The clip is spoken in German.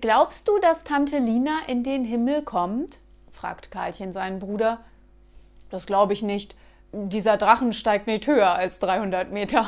Glaubst du, dass Tante Lina in den Himmel kommt? fragt Karlchen seinen Bruder. Das glaube ich nicht. Dieser Drachen steigt nicht höher als 300 Meter.